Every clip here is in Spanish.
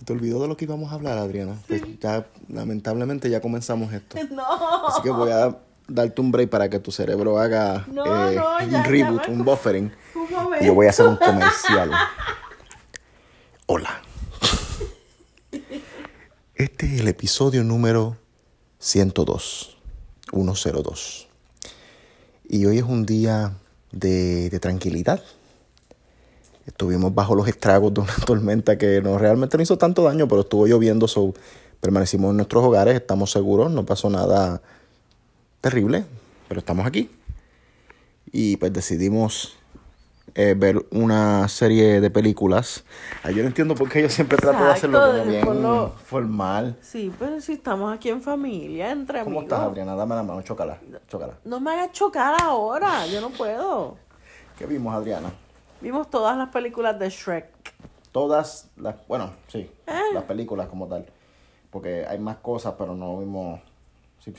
¿Se te olvidó de lo que íbamos a hablar, Adriana? Pues ya, lamentablemente ya comenzamos esto. No. Así que voy a darte un break para que tu cerebro haga No, eh, no, un ya- reboot, un buffering. Un. Y yo voy a hacer un comercial. Hola. Este es el episodio número 102. 102. Y hoy es un día de, de tranquilidad. Estuvimos bajo los estragos de una tormenta que no, realmente no hizo tanto daño, pero estuvo lloviendo, so permanecimos en nuestros hogares, estamos seguros, no pasó nada terrible, pero estamos aquí. Y pues decidimos eh, ver una serie de películas. Ay, yo no entiendo por qué yo siempre trato de hacerlo Exacto, como bien formal. Sí, pero si estamos aquí en familia, entre ¿Cómo amigos. estás, Adriana? Dame la mano, chócala, chócala. No me hagas chocar ahora, yo no puedo. ¿Qué vimos, Adriana? Vimos todas las películas de Shrek. Todas las, bueno, sí, Ah. las películas como tal. Porque hay más cosas, pero no vimos,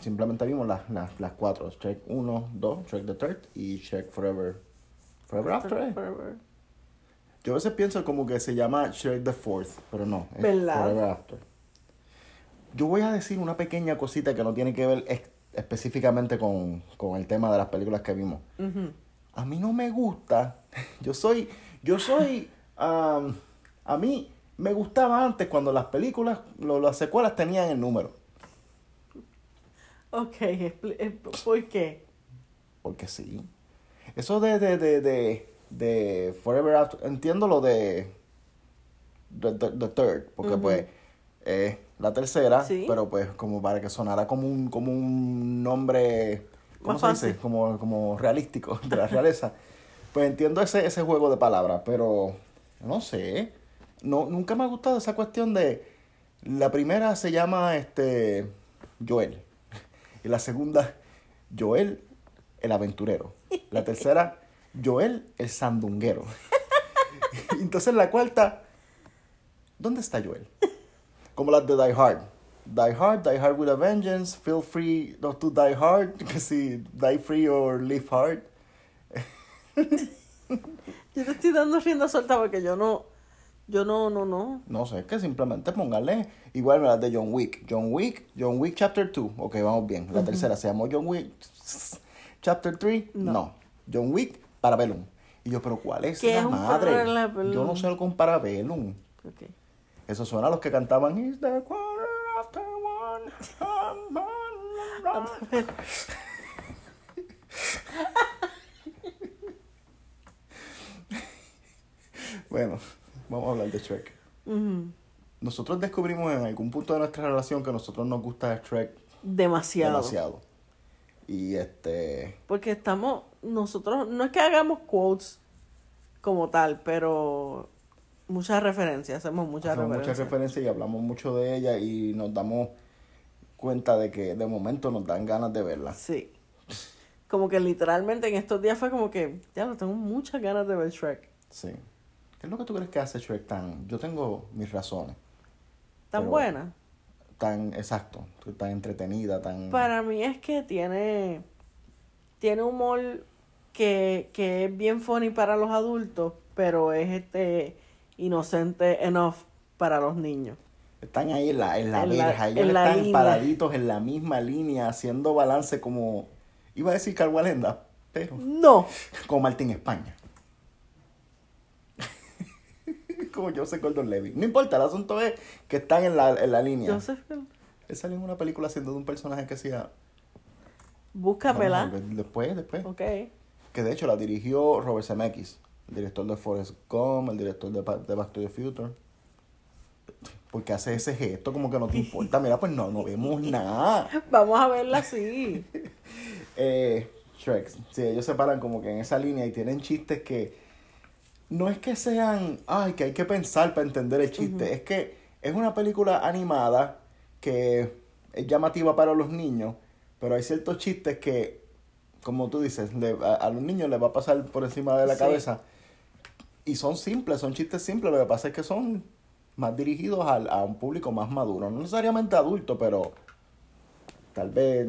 simplemente vimos las, las, las cuatro. Shrek 1, 2, Shrek the Third y Shrek Forever. Forever After, eh. Forever. Yo a veces pienso como que se llama Shrek the Fourth, pero no, es ¿Verdad? Forever After. Yo voy a decir una pequeña cosita que no tiene que ver específicamente con, con el tema de las películas que vimos. Ujú. A mí no me gusta. Yo soy, yo soy, am, a mí me gustaba antes cuando las películas, lo- las secuelas tenían el número. Ok, eh, ¿por qué? Porque sí. Eso de, de, de, de, de Forever After, entiendo lo de The, the- the Third, porque pues es la tercera, Sí. pero pues como para que sonara como un, como un nombre, ¿cómo Más se fácil. dice? Como, como realístico de la realeza. pues entiendo ese, ese juego de palabras, pero no sé. No, nunca me ha gustado esa cuestión de la primera se llama este Joel y la segunda Joel el aventurero. La tercera Joel el sandunguero. Entonces la cuarta ¿Dónde está Joel? Como las de Die Hard. Die Hard, Die Hard with a Vengeance, Feel Free not to Die Hard, que si Die Free or Live Hard. Yo te estoy dando rienda suelta porque yo no, yo no, no, no. No sé, es que simplemente póngale igual las de John Wick. John Wick, John Wick Chapter 2. Ok, vamos bien. La tercera se llamó John Wick Chapter 3. No. No. John Wick Parabellum. Y yo, pero ¿cuál es ¿Qué la es madre? Yo no sé con Parabellum. Ok. Eso suena a los que cantaban Is the Bueno, vamos a hablar de Shrek. Nosotros descubrimos en algún punto de nuestra relación que a nosotros nos gusta Shrek Demasiado. demasiado. Y este. Porque estamos, nosotros, no es que hagamos quotes como tal, pero muchas referencias, hacemos muchas hacemos referencias. muchas referencias y hablamos mucho de ella y nos damos cuenta de que de momento nos dan ganas de verla. Sí. Como que literalmente en estos días fue como que, ya lo tengo muchas ganas de ver Shrek. Sí. ¿Qué es lo que tú crees que hace Shrek tan.? Yo tengo mis razones. Tan buena. Tan exacto, tan entretenida, tan. Para mí es que tiene, tiene humor que, que es bien funny para los adultos, pero es este inocente enough para los niños. Están ahí en la, en la En la- verja, ellos en están paraditos en la misma línea, haciendo balance como. Iba a decir Carwalenda, pero. No. Como Martín España. como Joseph Gordon Levy. No importa, el asunto es que están en la, en la línea. Joseph, Él salió en una película haciendo de un personaje que hacía. búscamela. Después, después. Ok. Que de hecho la dirigió Robert Zemeckis, el director de Forrest Gump, el director de, de Back to the Future. Porque hace ese gesto como que no te importa. Mira, pues no, no vemos nada. Vamos a verla así. Eh, Shrek, sí, ellos se paran como que en esa línea y tienen chistes que no es que sean, ay, que hay que pensar para entender el chiste, es que es una película animada que es llamativa para los niños, pero hay ciertos chistes que, como tú dices, le- a, a los niños les va a pasar por encima de la Sí. cabeza y son simples, son chistes simples, lo que pasa es que son más dirigidos al- a un público más maduro, no necesariamente adulto, pero tal vez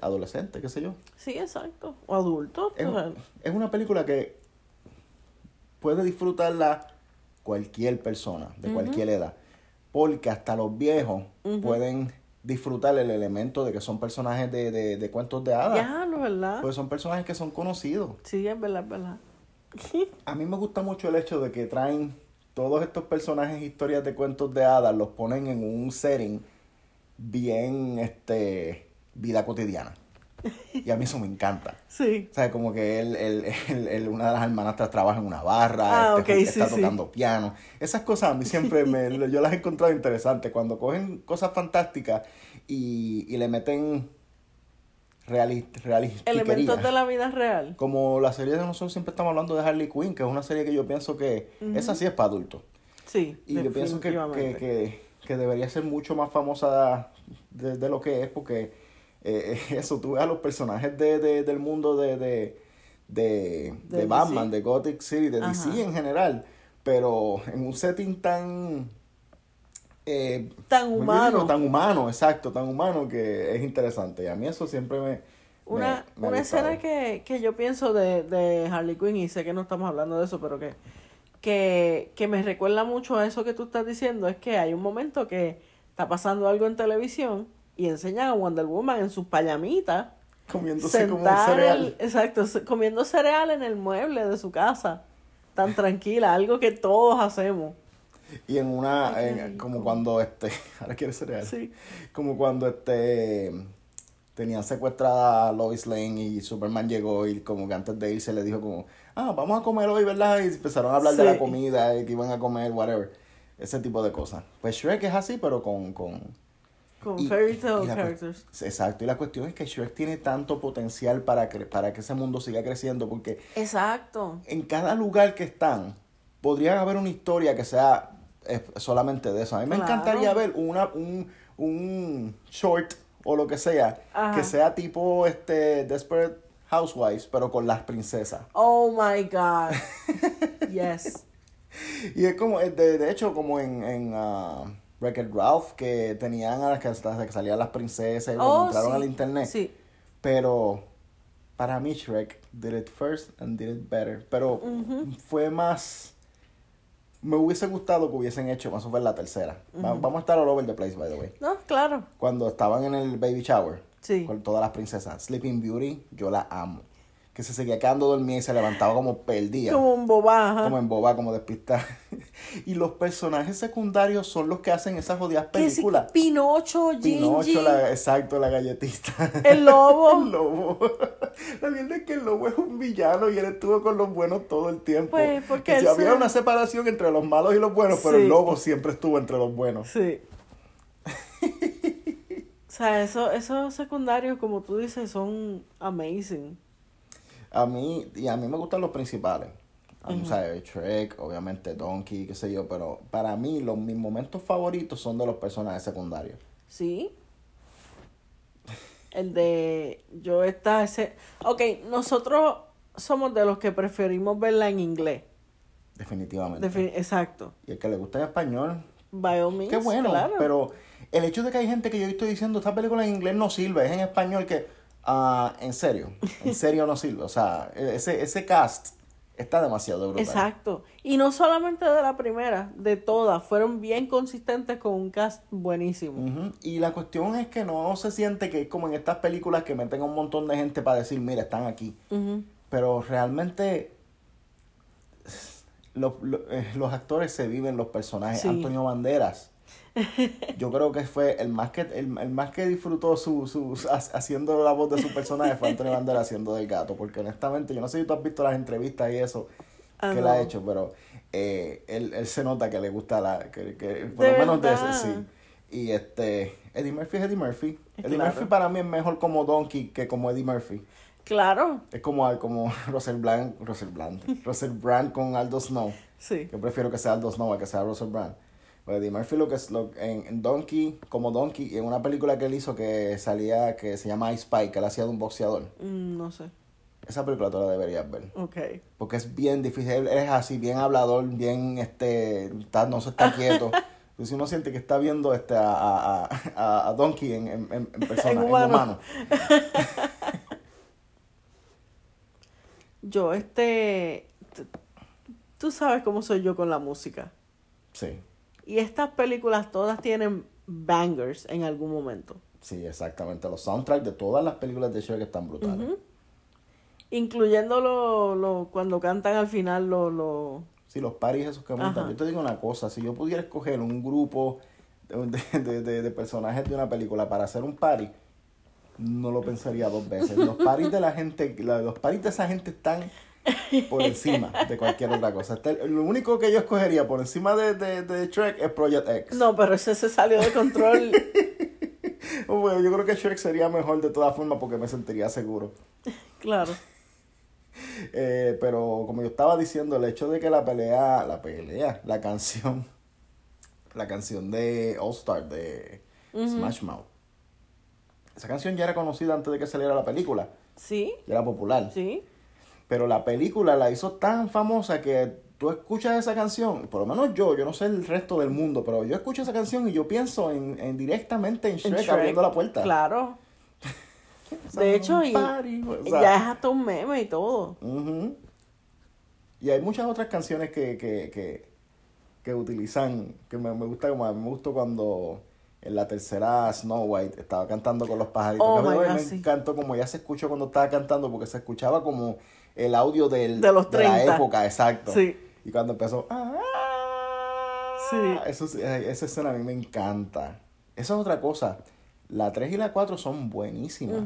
adolescente, qué sé yo. Sí, exacto. O adultos. Es, es una película que puede disfrutarla cualquier persona, de cualquier edad. porque hasta los viejos pueden disfrutar el elemento de que son personajes de, de, de cuentos de hadas. Ya, no, ¿verdad? Pues son personajes que son conocidos. Sí, es verdad, es verdad. A mí me gusta mucho el hecho de que traen todos estos personajes, historias de cuentos de hadas, los ponen en un setting bien, este, vida cotidiana. Y a mí eso me encanta. Sí. O sea, como que él, él, él- él- una de las hermanastras trabaja en una barra, Ah, este, ok, sí, está sí. tocando piano. Esas cosas a mí siempre me, yo las he encontrado interesantes. Cuando cogen cosas fantásticas y, y le meten reali, reali- Elementos de la vida real. Como la serie de nosotros siempre estamos hablando de Harley Quinn, que es una serie que yo pienso que esa sí es para adultos. Sí, Y yo pienso que, que, que, que debería ser mucho más famosa de, de lo que es, porque eh, eso, tú ves a los personajes de, de- del mundo de, de, de, De de Batman, DC. de Gothic City, de Ajá. DC en general, pero en un setting tan... eh, Tan ¿cómo yo humano. Tan humano, exacto, tan humano que es interesante. Y a mí eso siempre me... Una, me- me ha una escena que, que yo pienso de, de Harley Quinn, y sé que no estamos hablando de eso, pero que, que, que me recuerda mucho a eso que tú estás diciendo, es que hay un momento que está pasando algo en televisión y enseñan a Wonder Woman en sus payamitas, Comiéndose como un cereal. el- exacto, comiendo cereal en el mueble de su casa, tan tranquila, algo que todos hacemos. Y en una, Ay, en- como cuando este, ahora quiere ser real. Sí. Como cuando este tenían secuestrada a Lois Lane y Superman llegó y como que antes de irse le dijo como, ah, vamos a comer hoy, ¿verdad? Y empezaron a hablar de la comida y que iban a comer, whatever. Ese tipo de cosas. Pues Shrek es así, pero con... con Con y- fairy tale characters. Exacto, y la cuestión es que Shrek tiene tanto potencial para, cre- para que ese mundo siga creciendo porque Exacto. en cada lugar que están, podría haber una historia que sea eh, solamente de eso. A mí me Claro. encantaría ver una, un, un short o lo que sea, Ajá. que sea tipo este Desperate Housewives, pero con las princesas. Oh my God. Yes. Y es como, eh, de, de hecho, como en, en Wreck-It Ralph, que tenían a las que, hasta que salían las princesas y cuando Oh, entraron sí. al internet. Sí. Pero para mí Shrek did it first and did it better. Pero fue más... Me hubiese gustado que hubiesen hecho, más o menos la tercera. Va- Vamos a estar all over the place, by the way. No, claro. Cuando estaban en el baby shower Sí. con todas las princesas. Sleeping Beauty, yo la amo. Que se seguía quedando dormida y se levantaba como perdida. Como un bobaja. Como en boba, como despistada. y los personajes secundarios son los que hacen esas jodidas películas. Pinocho, Gingy, Pinocho, la, exacto, la galletista. el lobo. El lobo. La verdad es que el lobo es un villano y él estuvo con los buenos todo el tiempo. Pues, porque Que si había se- una separación entre los malos y los buenos, pero el lobo siempre estuvo entre los buenos. Sí. o sea, eso, esos secundarios, como tú dices, son amazing. A mí, y a mí me gustan los principales. Mí, o sea, Shrek, obviamente Donkey, qué sé yo, pero para mí los, mis momentos favoritos son de los personajes secundarios. ¿Sí? El de yo está ese... Ok, nosotros somos de los que preferimos verla en inglés. Definitivamente. Defi- Exacto. y el que le gusta en español, By all means, Qué bueno, claro. pero el hecho de que hay gente que yo estoy diciendo esta película en inglés no sirve, es en español que, ah, en serio, en serio no sirve. O sea, ese, ese cast está demasiado brutal. Exacto. Y no solamente de la primera, de todas. Fueron bien consistentes con un cast buenísimo. Ujú, Y la cuestión es que no se siente que es como en estas películas que meten a un montón de gente para decir, mira, están aquí. Pero realmente los, los, eh, los actores se viven los personajes. Sí. Antonio Banderas. Yo creo que fue el más que el, el más que disfrutó su, su ha- haciendo la voz de su personaje fue Antonio Banderas haciendo del gato, porque honestamente yo no sé si tú has visto las entrevistas y eso que él ha hecho, pero eh, él, él se nota que le gusta la que, que por ¿De lo menos de ese sí. Y este Eddie Murphy es Eddie Murphy. Eddie. Murphy para mí es mejor como Donkey que como Eddie Murphy. Claro, Es como, como Russell Brand, Russell Brand, Russell Brand con Aldo Snow. sí. Yo prefiero que sea Aldo Snow a que sea Russell Brand. Eddie Murphy lo que es lo, en, en Donkey, como Donkey, en una película que él hizo que salía, que se llama Ice Spike, que él hacía de un boxeador. Mm, no sé. Esa película tú la deberías ver. Ok. Porque es bien difícil, él es así, bien hablador, bien, este, está- no se está quieto. Entonces uno siente que está viendo este a, a, a, a Donkey en, en, en- persona, En en humano. humano. Yo, este. Tú sabes cómo soy yo con la música. Sí. Y estas películas todas tienen bangers en algún momento. Sí, exactamente. Los soundtracks de todas las películas de Shrek están brutales. Incluyendo lo, lo, cuando cantan al final lo, lo... Sí, los paris esos que montan. Yo te digo una cosa, si yo pudiera escoger un grupo de, de- de- de personajes de una película para hacer un party, no lo pensaría dos veces. Los paris de la gente, los paris de esa gente están por encima de cualquier otra cosa. Está- lo único que yo escogería por encima de, de, de Shrek es Project X. No, pero ese se salió de control. Bueno, yo creo que Shrek sería mejor de todas formas porque me sentiría seguro. claro. Eh, pero como yo estaba diciendo, el hecho de que la pelea, la pelea, la canción, la canción de All Star de Smash Mouth, esa canción ya era conocida antes de que saliera la película, Sí, ya era popular. sí. Pero la película la hizo tan famosa que tú escuchas esa canción, por lo menos yo, yo no sé el resto del mundo, pero yo escucho esa canción y yo pienso en, en directamente en En Shrek, abriendo la puerta. Claro. De hecho, y- Somebody, o sea, ya es hasta un meme y todo. Ujú. Y hay muchas otras canciones que, que, que, que utilizan, que me, me gusta como me gustó cuando en la tercera Snow White estaba cantando con los pajaritos. Oh me sí. encantó como ya se escuchó cuando estaba cantando porque se escuchaba como el audio del, De los la 30. época, exacto. Sí. Y cuando empezó, ¡ah! Sí. Eso, esa escena a mí me encanta. Esa es otra cosa. La 3 y la 4 son buenísimas.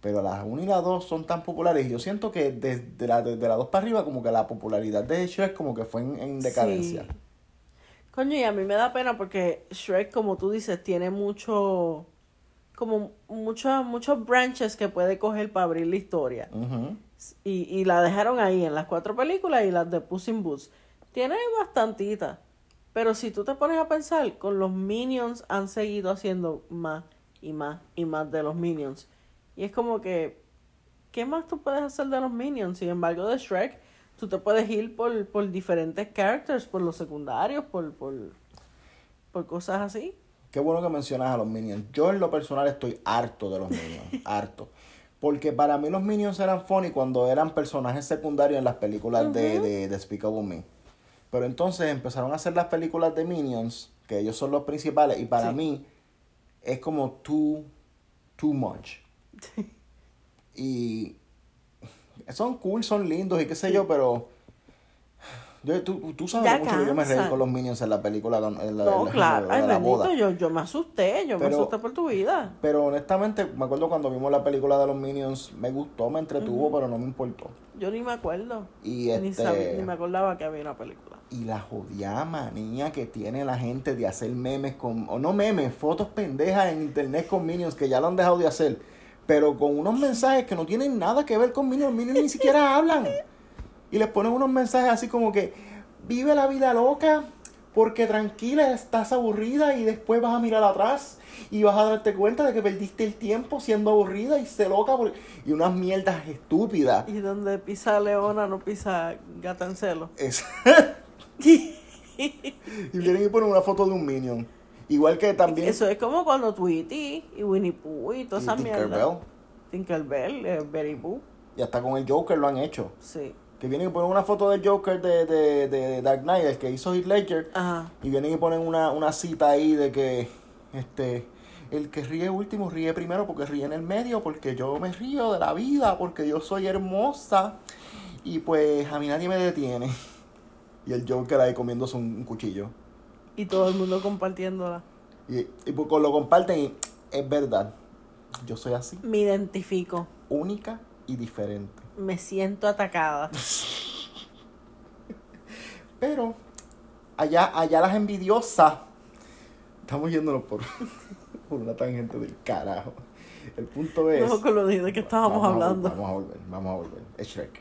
Pero las 1 y la 2 son tan populares. Y yo siento que desde la, desde la 2 para arriba, como que la popularidad de Shrek como que fue en, en decadencia. Sí. Coño, y a mí me da pena porque Shrek, como tú dices, tiene mucho. Como muchos muchos branches que puede coger para abrir la historia. Y, y la dejaron ahí en las cuatro películas y las de Puss in Boots. Tiene bastantita. Pero si tú te pones a pensar, con los Minions han seguido haciendo más y más y más de los Minions. Y es como que, ¿qué más tú puedes hacer de los Minions? Sin embargo, de Shrek, tú te puedes ir por, por diferentes characters, por los secundarios, por, por, por cosas así. Qué bueno que mencionas a los Minions. Yo en lo personal estoy harto de los Minions. harto. Porque para mí los Minions eran funny cuando eran personajes secundarios en las películas de, de, de Despicable Me. Pero entonces empezaron a hacer las películas de Minions, que ellos son los principales, y para Sí. mí es como too, too much. Y son cool, son lindos y qué sé yo, pero yo- tú, tú sabes Ya mucho que yo me reí con los Minions en la película, en la, No, en la- claro. Ay, la bendito, boda. yo, yo me asusté, yo me asusté por tu vida. Pero honestamente, me acuerdo cuando vimos la película de los Minions, me gustó, me entretuvo, pero no me importó. Yo ni me acuerdo. Y Ni, este sabía- ni me acordaba que había una película. y la jodida manía que tiene la gente de hacer memes con o no memes, fotos pendejas en internet con Minions que ya lo han dejado de hacer, pero con unos mensajes que no tienen nada que ver con Minions, Minions ni siquiera hablan. Y les ponen unos mensajes así como que vive la vida loca porque tranquila estás aburrida y después vas a mirar atrás y vas a darte cuenta de que perdiste el tiempo siendo aburrida y se loca por- y unas mierdas estúpidas. Y donde pisa leona no pisa gata en celo. Es- y vienen y ponen una foto de un Minion. Igual que también Eso es como cuando Tweety y Winnie Pooh y toda y esa mierda. Tinkerbell. Tinkerbell, eh, Betty Boo. Y hasta con el Joker lo han hecho. Sí. Que vienen y ponen una foto del Joker de, de, de Dark Knight, el que hizo Heath Ledger. Ajá. Y vienen y ponen una, una cita ahí de que este el que ríe último ríe primero porque ríe en el medio, porque yo me río de la vida, porque yo soy hermosa. Y pues a mí nadie me detiene. Y el Joker ahí comiéndose un, un cuchillo. Y todo el mundo compartiéndola. Y, y pues lo comparten y es verdad. Yo soy así, Me identifico. única y diferente. Me siento atacada. Pero allá, allá las envidiosas. Estamos yéndonos por, por una tangente del carajo. El punto es. No con lo de que estábamos vamos a hablando. vamos a volver, vamos a volver. Es Shrek.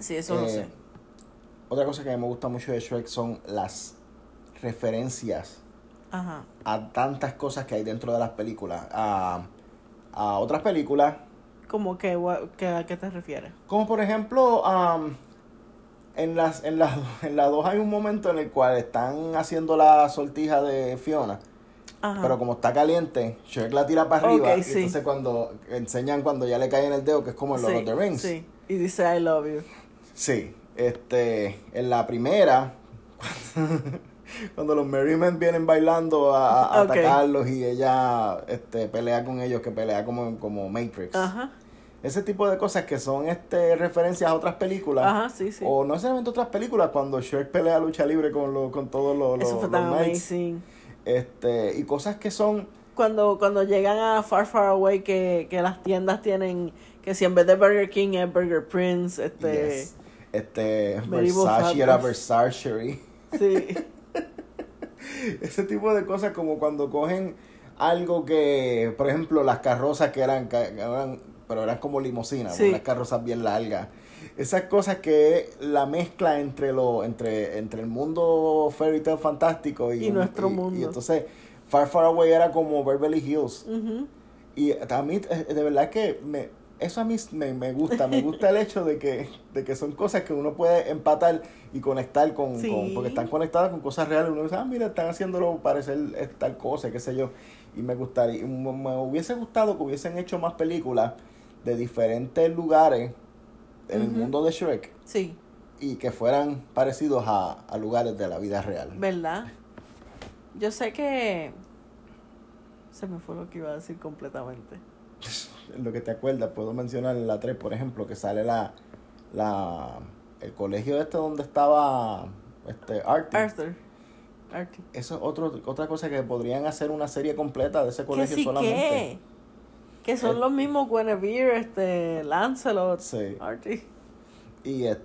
Sí, eso lo Eh, sé. Otra cosa que me gusta mucho de Shrek son las referencias Ajá. a tantas cosas que hay dentro de las películas. A, a otras películas. ¿Cómo que, que a qué te refieres? Como por ejemplo, am, en las en las en la 2 hay un momento en el cual están haciendo la sortija de Fiona, Ajá. pero como está caliente, Shrek la tira para arriba y sí. entonces cuando enseñan cuando ya le cae en el dedo, que es como en Lord sí, of the Rings. Sí. Y dice I love you. Sí, este, en la primera, cuando los Merrymen vienen bailando a, atacarlos y ella este, pelea con ellos, que pelea como, como Matrix. Ajá. Ese tipo de cosas que son este referencias a otras películas. Ajá, sí, sí. O no necesariamente otras películas, cuando Shrek pelea lucha libre con, lo- con todos los, fue tan amazing. Este, y cosas que son Cuando, cuando llegan a Far Far Away, que, que las tiendas tienen, que si en vez de Burger King es Burger Prince, este... yes, este Versace era. Versace. Sí. Ese tipo de cosas como cuando cogen algo que, por ejemplo, las carrozas que eran, que eran pero eran como limusinas, Sí. unas carrozas bien largas. Esas cosas que la mezcla entre lo entre entre el mundo fairy tale fantástico y, Y nuestro y- mundo. Y entonces Far Far Away era como Beverly Hills. Y a mí, eh, de verdad que me, eso a mí me, me gusta, me gusta el hecho de que, de que son cosas que uno puede empatar y conectar con, Sí. con- porque están conectadas con cosas reales. Uno dice, ah, mira, están haciéndolo parecer tal cosa, qué sé yo. Y me gustaría, me, me hubiese gustado que hubiesen hecho más películas de diferentes lugares en el mundo de Shrek Sí, y que fueran parecidos a, a lugares de la vida real. ¿verdad? Yo sé que... Se me fue lo que iba a decir completamente. Lo que te acuerdas, puedo mencionar en la 3, por ejemplo, que sale la, la el colegio este donde estaba este Artie. Arthur. Artie. Eso es otro, otra cosa que podrían hacer una serie completa de ese colegio sí solamente. que... Que son Eh. los mismos Guinevere, este, Lancelot, Sí. Artie. Y eh,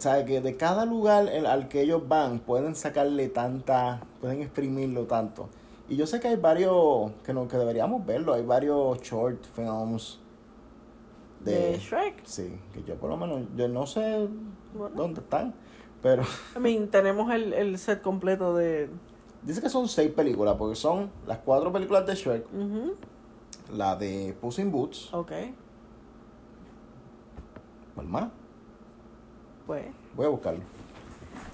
sabe que de cada lugar el- al que ellos van pueden sacarle tanta, pueden exprimirlo tanto. Y yo sé que hay varios que no que deberíamos verlo, hay varios short films De, de, Shrek. sí, que yo por lo menos yo no sé Bueno. dónde están, pero I mean, tenemos el, el set completo de... Dice que son seis películas, porque son las cuatro películas de Shrek, la de Puss in Boots, Ok, ¿cuál más? pues... Voy a buscarlo.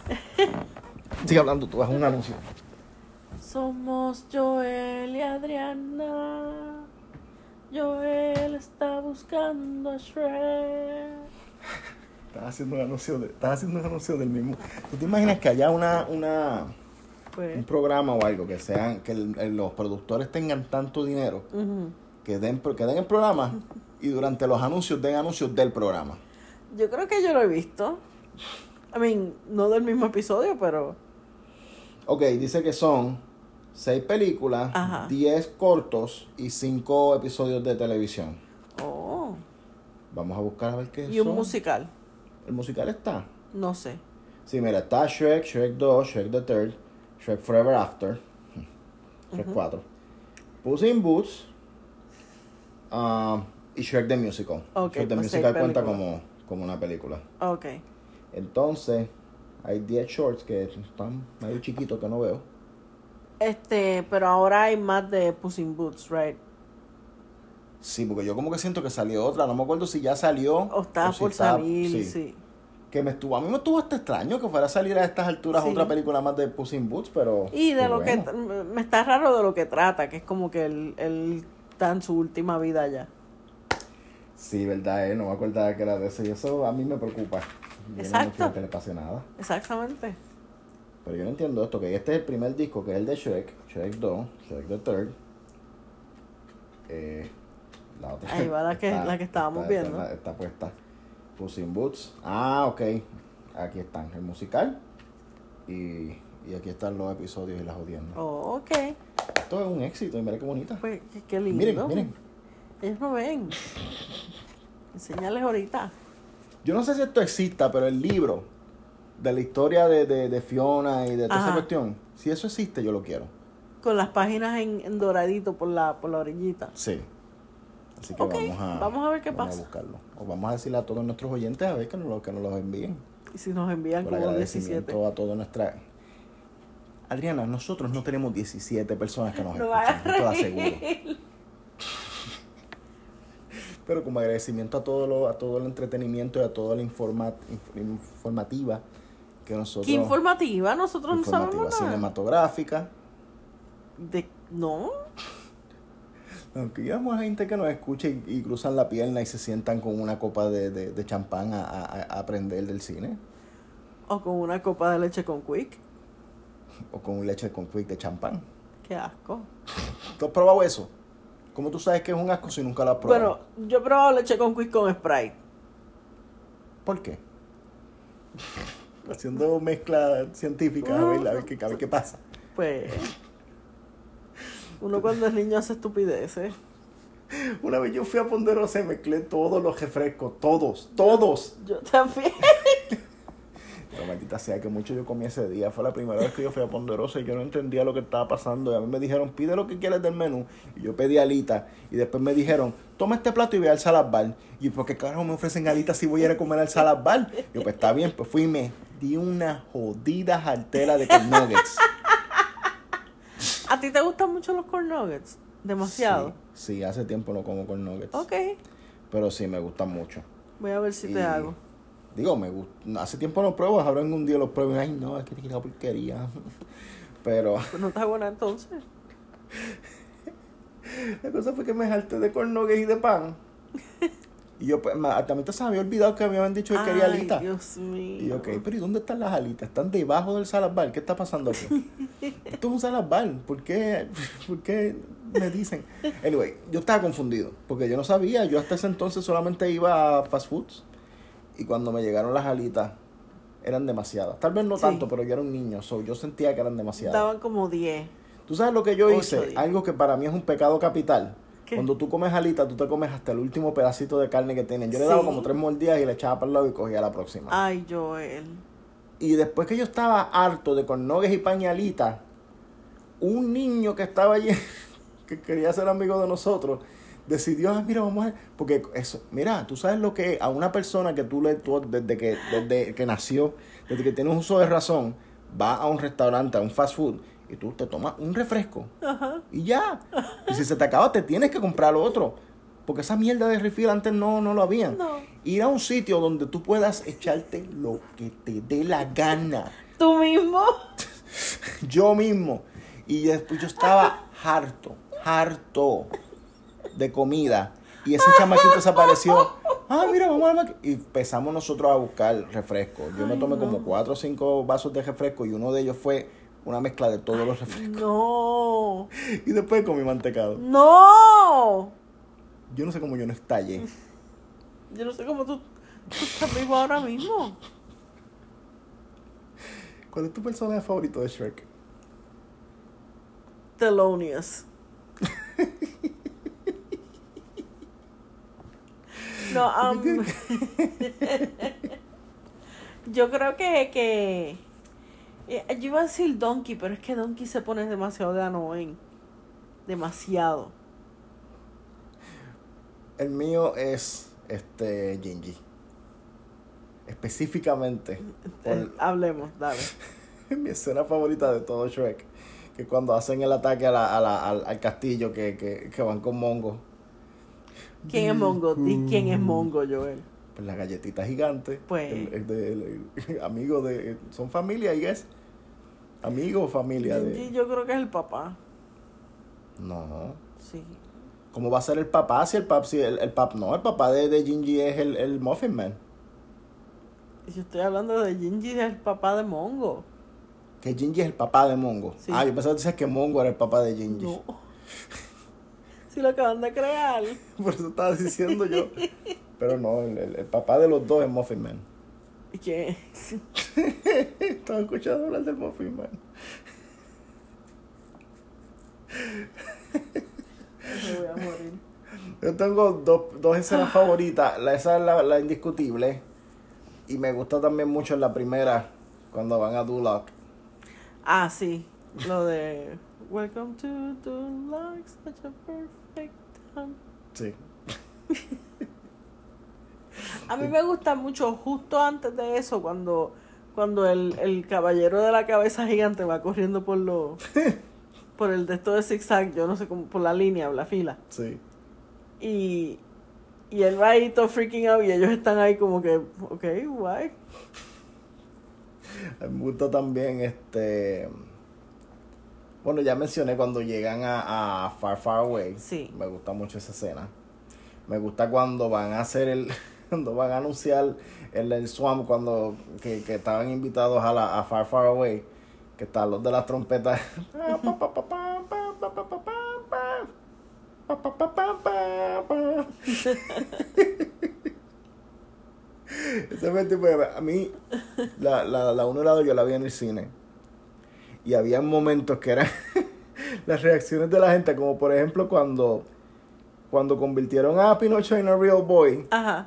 Sigue hablando, tú, es un anuncio. Somos Joel y Adriana. Joel está buscando a Shrek. Estás haciendo un anuncio, de, estás haciendo un anuncio del mismo. ¿Tú te imaginas que haya una, una, un Pues... programa o algo que sean, que el- los productores tengan tanto dinero que den, que den el programa y durante los anuncios den anuncios del programa? Yo creo que yo lo he visto. I mean, no del mismo episodio, pero... Ok, dice que son seis películas, Ajá. diez cortos y cinco episodios de televisión. Oh. Vamos a buscar a ver qué Y un musical. El musical está. No sé. Sí, mira, está Shrek, Shrek 2, Shrek the Third, Shrek Forever After, Shrek 4, Puss in Boots ah, y Shrek the Musical. Ok, Shrek the pues Musical cuenta como, como una película. Ok. Entonces, hay 10 shorts que están medio chiquitos que no veo. Este, pero ahora hay más de Puss in Boots, right? Sí, porque yo como que siento que salió otra, no me acuerdo si ya salió O está si por está- salir, sí. sí. Que me estuvo, a mí me estuvo hasta extraño que fuera a salir a estas alturas Sí. otra película más de Puss in Boots, pero... Y de lo bueno. que... Me está raro de lo que trata, que es como que él, él está en su última vida ya. Sí, verdad, eh, no me acordaba que era de eso y eso a mí me preocupa. Yo no Exacto. quiero que le pase nada. Exactamente. Pero yo no entiendo esto, que este es el primer disco, que es el de Shrek, Shrek 2, Shrek the Third. Eh, la otra Ahí va la que- la que estábamos está- viendo. Está, está puesta. Puss in Boots. Ah, ok. Aquí están, el musical. Y, y aquí están los episodios y las audiencias. Oh, ok. Esto es un éxito y mira qué bonita. Pues qué, qué lindo. Miren, miren. Ellos no ven. Enseñales ahorita. Yo no sé si esto exista, pero el libro de la historia de, de, de Fiona y de toda esa cuestión, si eso existe, yo lo quiero. Con las páginas en, en doradito por la, por la orillita. Sí. Así que vamos a vamos a ver qué vamos pasa. A buscarlo. O vamos a decirle a todos nuestros oyentes a ver que nos, lo- que nos los envíen. Y si nos envían Por como agradecimiento 17. a toda nuestra. Adriana, nosotros no tenemos 17 personas que nos No escuchan. Pero como agradecimiento a todo lo, a todo el entretenimiento y a toda la informa, inf- informativa que nosotros. Qué informativa, nosotros no informativa sabemos nada. cinematográfica. De, no, Aunque digamos a gente que nos escucha y, y cruzan la pierna y se sientan con una copa de, de, de champán a, a- a aprender del cine. o con una copa de leche con quick. o con leche con quick de champán. Qué asco. ¿Tú has probado eso? ¿Cómo tú sabes que es un asco si nunca lo has probado? Bueno, yo he probado leche con quick con Sprite. ¿Por qué? Haciendo mezcla científica, a ver, a ver qué, a ver qué pasa. Pues. Uno cuando es niño hace estupideces. Una vez yo fui a Ponderosa y mezclé todos los refrescos, todos, todos. Yo también. Pero maldita sea que mucho yo comí ese día. Fue la primera vez que yo fui a Ponderosa y yo no entendía lo que estaba pasando. Y a mí me dijeron, pide lo que quieres del menú. Y yo pedí alita. Y después me dijeron, toma este plato y ve al salad bar. Y yo, ¿por qué carajo me ofrecen alitas si voy a ir a comer al salad bar? Y yo, pues está bien. Pues fui y me di una jodida jartera de corn nuggets. ¿A ti te gustan mucho los corn nuggets? Demasiado. Sí, sí, hace tiempo no como corn nuggets. Ok. Pero sí, me gustan mucho. Voy a ver si Y- te hago. Digo, me gusta. Hace tiempo no pruebo, ahora en un día los pruebo y ay no, es que te porquería. Pero Pues no está buena entonces. la cosa fue que me jalté de corn nuggets y de pan. Y yo, pues, también se me había olvidado que me habían dicho que quería Ay, alitas. Dios mío. Y yo, ok, pero ¿y dónde están las alitas? Están debajo del salad bar. ¿Qué está pasando aquí? Esto es un salad bar. ¿Por qué, ¿Por qué me dicen? Anyway, yo estaba confundido. Porque yo no sabía. Yo hasta ese entonces solamente iba a fast foods. Y cuando me llegaron las alitas, eran demasiadas. Tal vez no Sí. tanto, pero yo era un niño. So yo sentía que eran demasiadas. Daban como 10. ¿Tú sabes lo que yo Ocho hice? días. Algo que para mí es un pecado capital. ¿Qué? Cuando tú comes alitas, tú te comes hasta el último pedacito de carne que tienen. Yo le Sí. daba como tres mordidas y le echaba para el lado y cogía la próxima. Ay, Joel. Y después que yo estaba harto de cornogues y pañalitas, un niño que estaba allí, que quería ser amigo de nosotros, decidió, ah, mira, vamos a... Porque eso, mira, tú sabes lo que es a una persona que tú le, tú, desde que, desde que nació, desde que tiene un uso de razón, va a un restaurante, a un fast food, y tú te tomas un refresco. Ajá. Y ya. Y si se te acaba, te tienes que comprar otro. Porque esa mierda de refill antes no, no lo habían. No. Ir a un sitio donde tú puedas echarte lo que te dé la gana. ¿Tú mismo? Yo mismo. Y después yo estaba harto, harto de comida. Y ese chamaquito desapareció. Ah, mira, vamos a la. Y empezamos nosotros a buscar refresco. Yo me tomé no. como cuatro o cinco vasos de refresco y uno de ellos fue una mezcla de todos los refrescos. No. Y después comí mantecado. No. Yo no sé cómo yo no estallé. Yo no sé cómo tú, tú estás vivo ahora mismo. ¿Cuál es tu personaje favorito de Shrek? Thelonious. No, um, yo creo que, que yo iba a decir Donkey, pero es que Donkey se pone demasiado de annoying. Demasiado. El mío es este Gingy. Específicamente Eh, por hablemos, dale. mi escena favorita de todo Shrek. Que cuando hacen el ataque a la- a la- al, al castillo que, que, que van con Mongo. ¿Quién es Mongo? Quién es Mongo, Joel. Pues la galletita gigante. Pues. El, el de- el- el amigo de. Son familia, I guess. Amigo o familia Gingy, de. yo creo que es el papá. No. Sí. ¿Cómo va a ser el papá si el pap, si el, el pap no? El papá de, de Gingy es el, el Muffin Man. Y Yo estoy hablando de Gingy, del papá de Mongo. Que Gingy es el papá de Mongo. Sí. Ah, yo pensaba que decías que Mongo era el papá de Gingy. No. Si lo acaban de crear. Por eso estaba diciendo yo. Pero no, el, el- el papá de los dos es Muffin Man. ¿Y qué? Estaba escuchando hablar del Muffin Man. Me voy a morir. Yo tengo dos, dos escenas favoritas. La, esa es la, la indiscutible. Y me gusta también mucho la primera, cuando van a Duloc. Ah, sí. Lo de Welcome to Duloc, such a perfect time. Sí. A mí me gusta mucho justo antes de eso, cuando, cuando el, el caballero de la cabeza gigante va corriendo por lo, por el de esto de zigzag, yo no sé cómo, por la línea, la fila. Sí. Y, y él va ahí todo freaking out y ellos están ahí como que, ok, guay. Me gusta también este. Bueno, ya mencioné cuando llegan a, a Far Far Away. Sí. Me gusta mucho esa escena. Me gusta cuando van a hacer el. Cuando van a anunciar el, el Swamp, cuando que, que estaban invitados a, la, a Far Far Away. Que están los de las trompetas. Ese fue el tipo de- A mí, la, la, la 1 y la 2 yo la vi en el cine. Y había momentos que eran las reacciones de la gente, como por ejemplo cuando, cuando convirtieron a Pinocho en a real boy Ajá.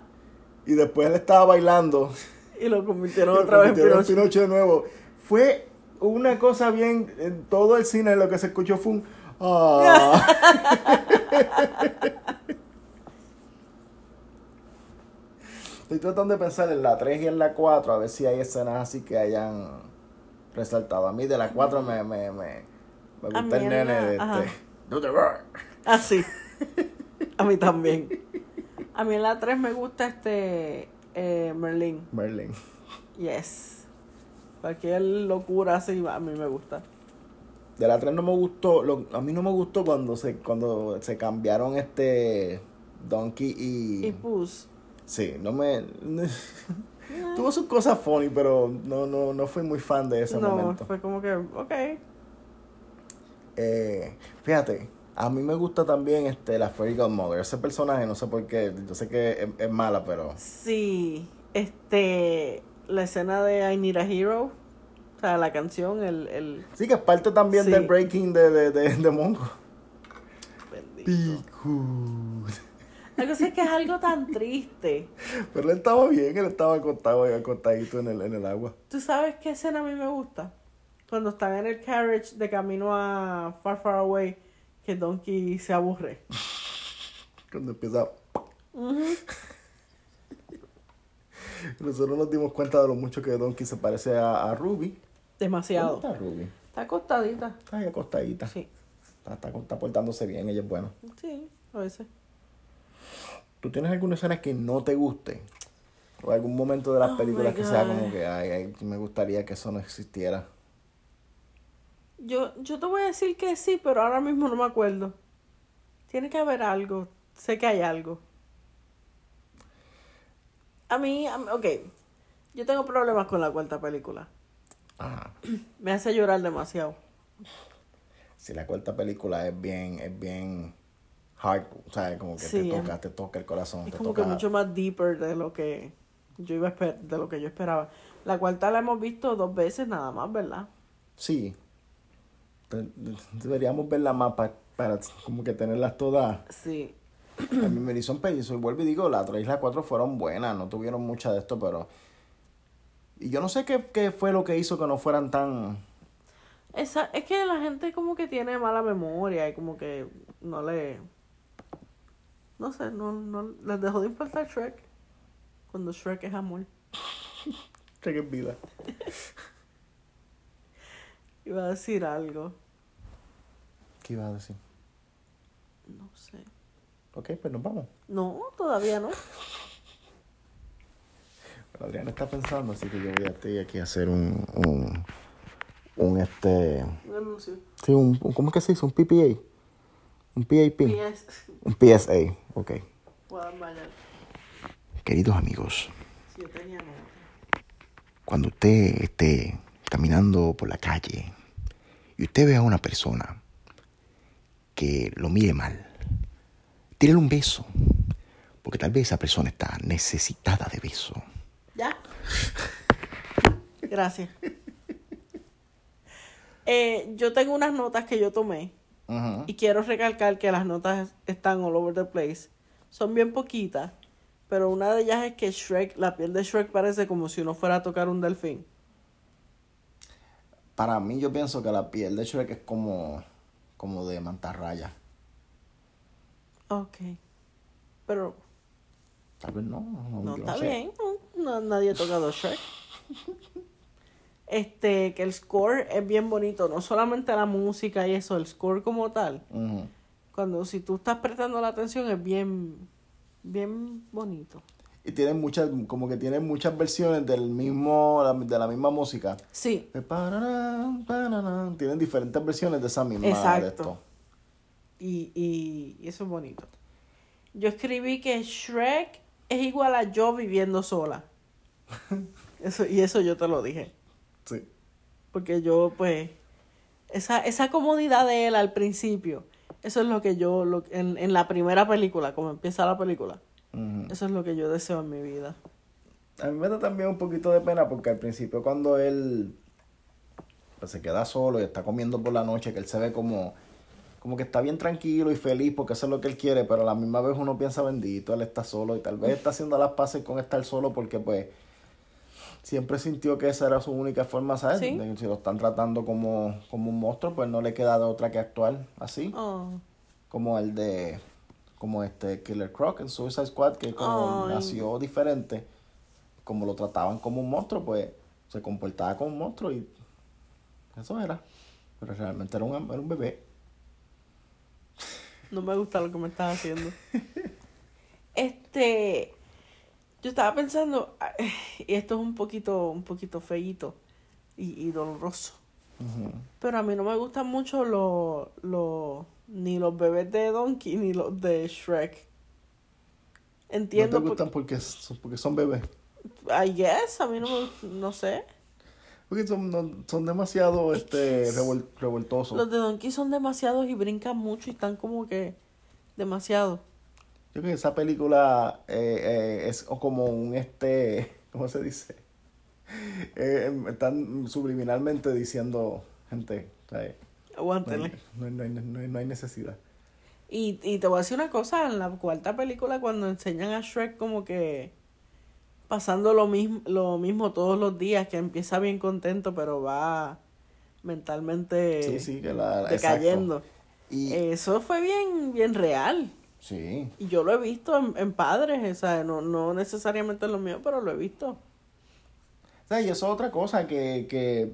Y después él estaba bailando. Y lo convirtieron y lo otra vez en convirtieron en Pinocho. Pinocho de nuevo. Fue una cosa bien, en todo el cine lo que se escuchó fue un... "Ah". Estoy tratando de pensar en la 3 y en la 4, a ver si hay escenas así que hayan resaltado. A mí de la 4 me, me, me, me gusta el nene la- de este. Rock. Ah, sí. A mí también. A mí en la 3 me gusta este eh, Merlin. Merlin. Yes. Cualquier locura así a mí me gusta. De la 3 no me gustó, lo- a mí no me gustó cuando se cuando se cambiaron este Donkey y... Y Puss. Sí, no me... Tuvo sus cosas funny, pero no, no, no fui muy fan de ese no, momento. fue como que, ok. Eh, fíjate, a mí me gusta también este la Fairy Godmother. Ese personaje, no sé por qué, yo sé que es, es mala, pero... Sí, este, la escena de I Need a Hero, o sea, la canción, el, el, Sí, que es parte también Sí. del breaking de, de, de, de Mongo. bendito. Picu. La cosa es que es algo tan triste. Pero él estaba bien, él estaba acostado, ahí, acostadito en el, en el agua. ¿Tú sabes qué escena a mí me gusta? Cuando están en el carriage de camino a Far Far Away, que Donkey se aburre. Cuando empieza... Nosotros nos dimos cuenta de lo mucho que Donkey se parece a, a Ruby. ¿Dónde Demasiado. está Ruby? Está acostadita. Está ahí acostadita. Sí, Está, está, está portándose bien, ella es buena. sí, a veces. ¿Tú tienes alguna escena que no te guste? O algún momento de las Oh películas que sea como que, ay, ay, me gustaría que eso no existiera. Yo, yo te voy a decir que sí, pero ahora mismo no me acuerdo. Tiene que haber algo. Sé que hay algo. A mí, a mí- ok. Yo tengo problemas con la cuarta película. Ajá. Me hace llorar demasiado. Si la cuarta película es bien, es bien hard, o sea, como que Sí, te es- toca, te toca el corazón, Es te como toca... que mucho más deeper de lo que yo iba a de lo que yo esperaba. La cuarta la hemos visto dos veces nada más, ¿verdad? Sí. De- Deberíamos verla más pa- para como que tenerlas todas. Sí. A mí me hizo un pellizo y vuelvo y digo, la 3 y la 4 fueron buenas, no tuvieron mucha de esto, pero... Y yo no sé qué, qué fue lo que hizo que no fueran tan... Esa, es que la gente como que tiene mala memoria y como que no le... No sé, no, no les dejó de importar Shrek. Cuando Shrek es amor. Que es vida. Iba a decir algo. ¿Qué ibas a decir? No sé. Ok, pues nos vamos. No, todavía no. Adriana está pensando, así que yo voy a estoy aquí a hacer un... un, un este... Un anuncio. Sí, un, un- ¿cómo es que se dice? Un PPA. Un PAP. Un PSA, ok. Mañana. Queridos amigos, Si yo tenía cuando usted esté caminando por la calle y usted ve a una persona que lo mire mal, tírele un beso, porque tal vez esa persona está necesitada de beso. ¿Ya? Gracias. Eh, yo tengo unas notas que yo tomé y quiero recalcar que las notas están all over the place. Son bien poquitas, pero una de ellas es que Shrek, la piel de Shrek parece como si uno fuera a tocar un delfín. Para mí yo pienso que la piel de Shrek es como, como de mantarraya. Ok. Pero Tal vez no. No, no está sé. bien, no, nadie ha tocado Shrek. Este, que el score es bien bonito, no solamente la música y eso, el score como tal. Cuando si tú estás prestando la atención es bien, bien bonito. Y tienen muchas, como que tienen muchas versiones del mismo, de la misma música. Sí, De pararán. Tienen diferentes versiones de esa misma de Exacto. esto. y, y, y eso es bonito. Yo escribí que Shrek es igual a yo viviendo sola. Eso, y eso yo te lo dije. Sí. Porque yo, pues, esa, esa comodidad de él al principio, eso es lo que yo, lo, en, en la primera película, como empieza la película, Eso es lo que yo deseo en mi vida. A mí me da también un poquito de pena porque al principio cuando él pues, se queda solo y está comiendo por la noche, que él se ve como, como que está bien tranquilo y feliz porque eso es lo que él quiere, pero a la misma vez uno piensa, bendito, él está solo y tal vez está haciendo las paces con estar solo porque pues siempre sintió que esa era su única forma, ¿sabes? Sí. Si lo están tratando como, como un monstruo, pues no le queda de otra que actuar así, Oh, como el de, como este Killer Croc en Suicide Squad, que como Ay. nació diferente como lo trataban como un monstruo, pues se comportaba como un monstruo y eso era. Pero realmente era un, era un bebé. no me gusta lo que me estás haciendo. Este, yo estaba pensando, y esto es un poquito, un poquito feíto y, y doloroso. Pero a mí no me gustan mucho los, los, ni los bebés de Donkey ni los de Shrek. Entiendo, ¿No te gustan porque, son- porque son bebés? por- I guess, a mí no no sé. Porque son, no- son demasiado este, revol- revoltosos. Los de Donkey son demasiados y brincan mucho y están como que demasiado. Yo creo que esa película eh, eh, es como un este, ¿cómo se dice? Eh, están subliminalmente diciendo, gente, ¿sabes? Aguántele. no hay- no no no hay necesidad. Y, y te voy a decir una cosa, en la cuarta película cuando enseñan a Shrek como que pasando lo mismo, lo mismo todos los días, que empieza bien contento, pero va mentalmente Sí, sí, que la, decayendo. Y, Eso fue bien, bien real. sí, Y yo lo he visto en, en padres, o sea, no, no necesariamente en lo mío, pero lo he visto. O sea, y eso es otra cosa que, que,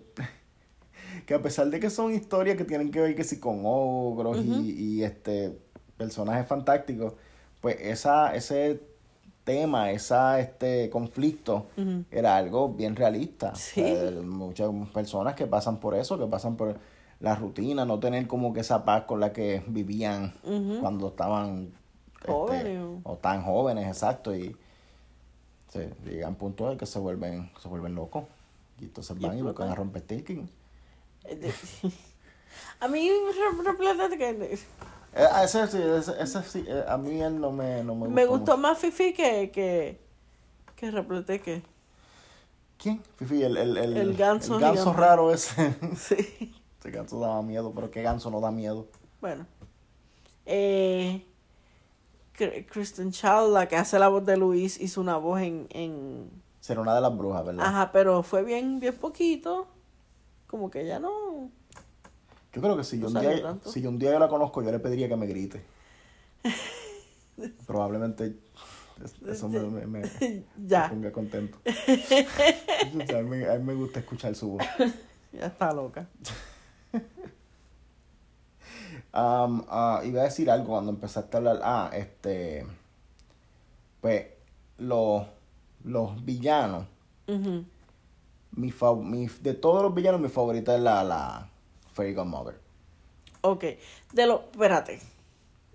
que a pesar de que son historias que tienen que ver que sí con ogros y, y este personajes fantásticos, pues esa, ese tema, esa este conflicto era algo bien realista. Sí. O sea, muchas personas que pasan por eso, que pasan por la rutina, no tener como que esa paz con la que vivían cuando estaban este, Jóvenes. o tan jóvenes, exacto, y se llegan puntos en que se vuelven, se vuelven locos. Y entonces Y van y buscan explotan. a romper Tilkin. A mí, re- replétate que Eh, ese, sí, ese, sí, eh, a mí él no me, no me, me gustó gustó mucho. más Fifi que, que, que repleteque. ¿Quién? Fifi, el, el, el, El ganso el ganso raro ese. Sí. ese ganso daba miedo, pero qué ganso no da miedo. Bueno. Eh, Kristen Shaw, la que hace la voz de Luis, hizo una voz en, en... Será una de las brujas, ¿verdad? Ajá, pero fue bien, bien poquito. Como que ya no... Yo creo que si yo, un día, tanto. si yo un día yo la conozco, yo le pediría que me grite. Probablemente es- eso me, me, me- me ya, ponga contento. O sea, a, mí, a mí me gusta escuchar su voz. ya está loca. Am, ah, iba a decir algo cuando empezaste a hablar. Ah, este. Pues, los, los villanos. Ujú. Mi, fa- mi, de todos los villanos, mi favorita es la, la Fairy Godmother. Ok, de los, espérate,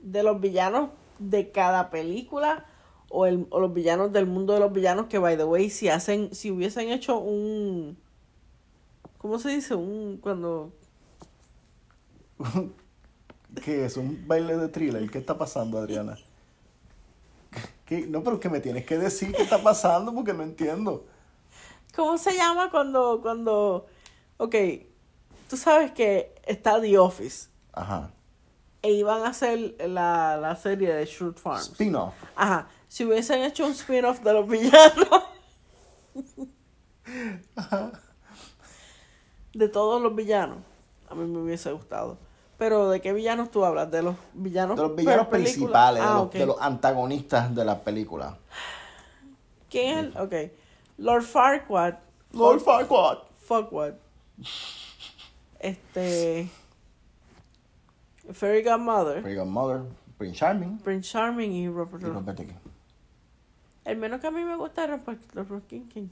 de los villanos de cada película o, el, o los villanos del mundo de los villanos que, by the way, si hacen, si hubiesen hecho un, ¿cómo se dice? Un, cuando, ¿Qué es? ¿Un baile de thriller? ¿Qué está pasando, Adriana? ¿Qué? No, pero que me tienes que decir qué está pasando porque no entiendo. ¿Cómo se llama cuando, cuando, ok, tú sabes que está The Office Ajá. e iban a hacer la, la serie de Shoot Farms. Spin-off. Ajá, si hubiesen hecho un spin-off de los villanos. de todos los villanos. A mí me hubiese gustado. Pero ¿de qué villanos tú hablas? De los villanos De los villanos principales, de, Ah, los, de los antagonistas de la película. ¿Quién es el? Ok. Lord Farquaad. Lord Farquaad. Farquaad. Este. Fairy Godmother. Fairy Godmother, Prince Charming Prince Charming y Robert y Robert. El menos que a mí me gusta es Robert King King.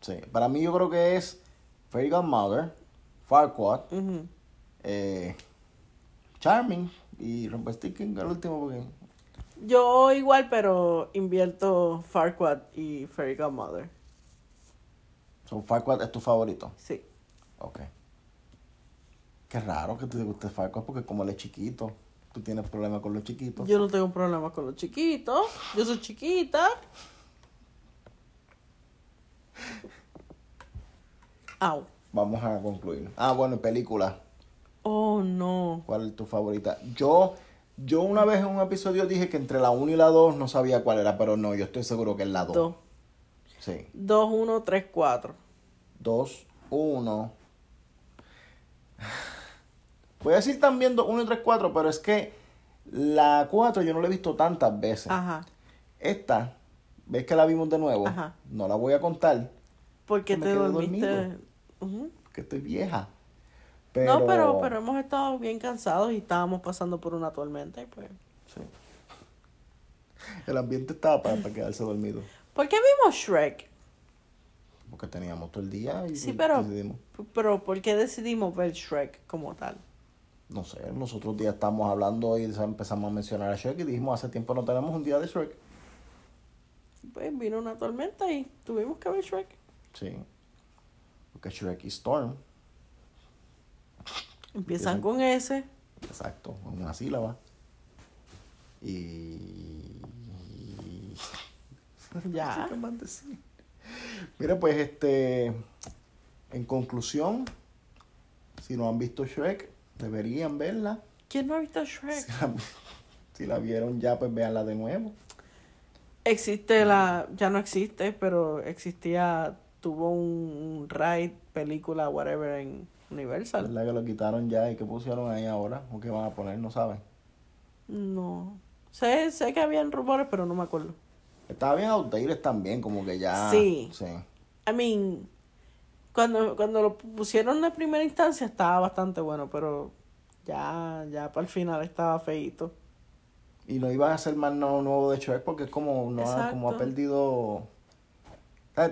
Sí, para mí yo creo que es Fairy Godmother, Farquaad, eh, Charming y Robert Dickens el último porque... Yo igual, pero invierto Farquaad y Fairy Godmother. So, Farquaad es tu favorito. Sí. Ok. Qué raro que te guste Farco porque como él es chiquito, tú tienes problemas con los chiquitos. Yo no tengo problemas con los chiquitos. Yo soy chiquita. Au. Vamos a concluir. Ah, bueno, película. Oh, no. ¿Cuál es tu favorita? Yo, yo una vez en un episodio dije que entre la 1 y la 2 no sabía cuál era, pero no, yo estoy seguro que es la 2. Dos. Sí. Dos, uno, tres, cuatro. 2, 1. Voy a decir también 2, 1 y 3, 4, pero es que la 4 yo no la he visto tantas veces. Ajá. Esta, ¿ves que la vimos de nuevo? Ajá. No la voy a contar Porque Me te dormiste. porque estoy vieja. Pero... No, pero, pero hemos estado bien cansados y estábamos pasando por una tormenta y pues. Sí. El ambiente estaba para, para quedarse dormido. ¿Por qué vimos Shrek? Porque teníamos todo el día y Sí, pero, decidimos. pero ¿por qué decidimos ver Shrek como tal? No sé, los otros días estábamos hablando y empezamos a mencionar a Shrek y dijimos hace tiempo no tenemos un día de Shrek. Pues vino una tormenta y tuvimos que ver Shrek. Sí. Porque Shrek y Storm. Empiezan Empiezan- con S. Exacto, en una sílaba. Y. Ya. ¿Qué más decir? Mira, pues este. En conclusión, si no han visto Shrek, deberían verla. ¿Quién no ha visto Shrek? Si la, si la vieron ya, pues véanla de nuevo. Existe la, ya no existe, pero existía, tuvo un, un ride, película, whatever, en Universal. ¿Verdad que lo quitaron ya y que pusieron ahí ahora? ¿O qué van a poner? No saben. No. Sé, sé que habían rumores, pero no me acuerdo. Estaba bien outdated también, como que ya. Sí. Sí. I mean, cuando, cuando lo pusieron en primera instancia estaba bastante bueno, pero ya, ya para el final estaba feito. Y no iban a hacer más no- nuevo de Shrek porque es como, no ha, como ha perdido.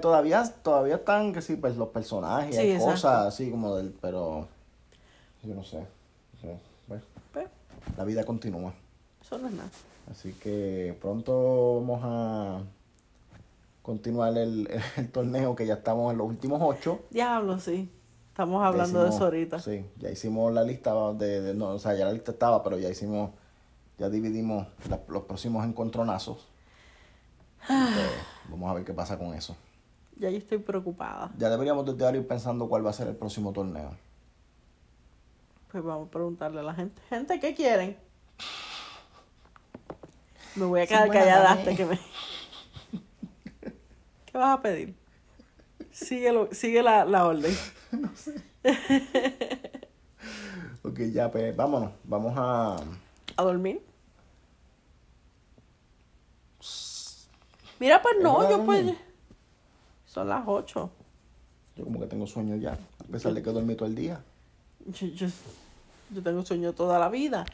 Todavía, todavía están que sí, pues los personajes, Sí, hay cosas así como del. Pero. Yo no sé. no sé, pues, Pues, la vida continúa. eso no es nada. Así que pronto vamos a continuar el, el torneo que ya estamos en los últimos ocho. Diablo, sí. Estamos hablando de eso ahorita. Sí, ya hicimos la lista de, de- no, o sea, ya la lista estaba, pero ya hicimos, ya dividimos la- los próximos encontronazos. Que vamos a ver qué pasa con eso. Ya yo estoy preocupada. Ya deberíamos desde ahora ir pensando cuál va a ser el próximo torneo. Pues vamos a preguntarle a la gente. Gente, ¿qué quieren? Me voy a quedar buena, callada hasta que me... ¿Qué vas a pedir? Síguelo, sigue la, la orden. Ok, ya, pues vámonos. Vamos a... ¿A dormir? Mira, pues ¿Es no, yo pues... Son las ocho. Yo como que tengo sueño ya, a pesar de que dormí todo el día. Yo, yo, yo tengo sueño toda la vida.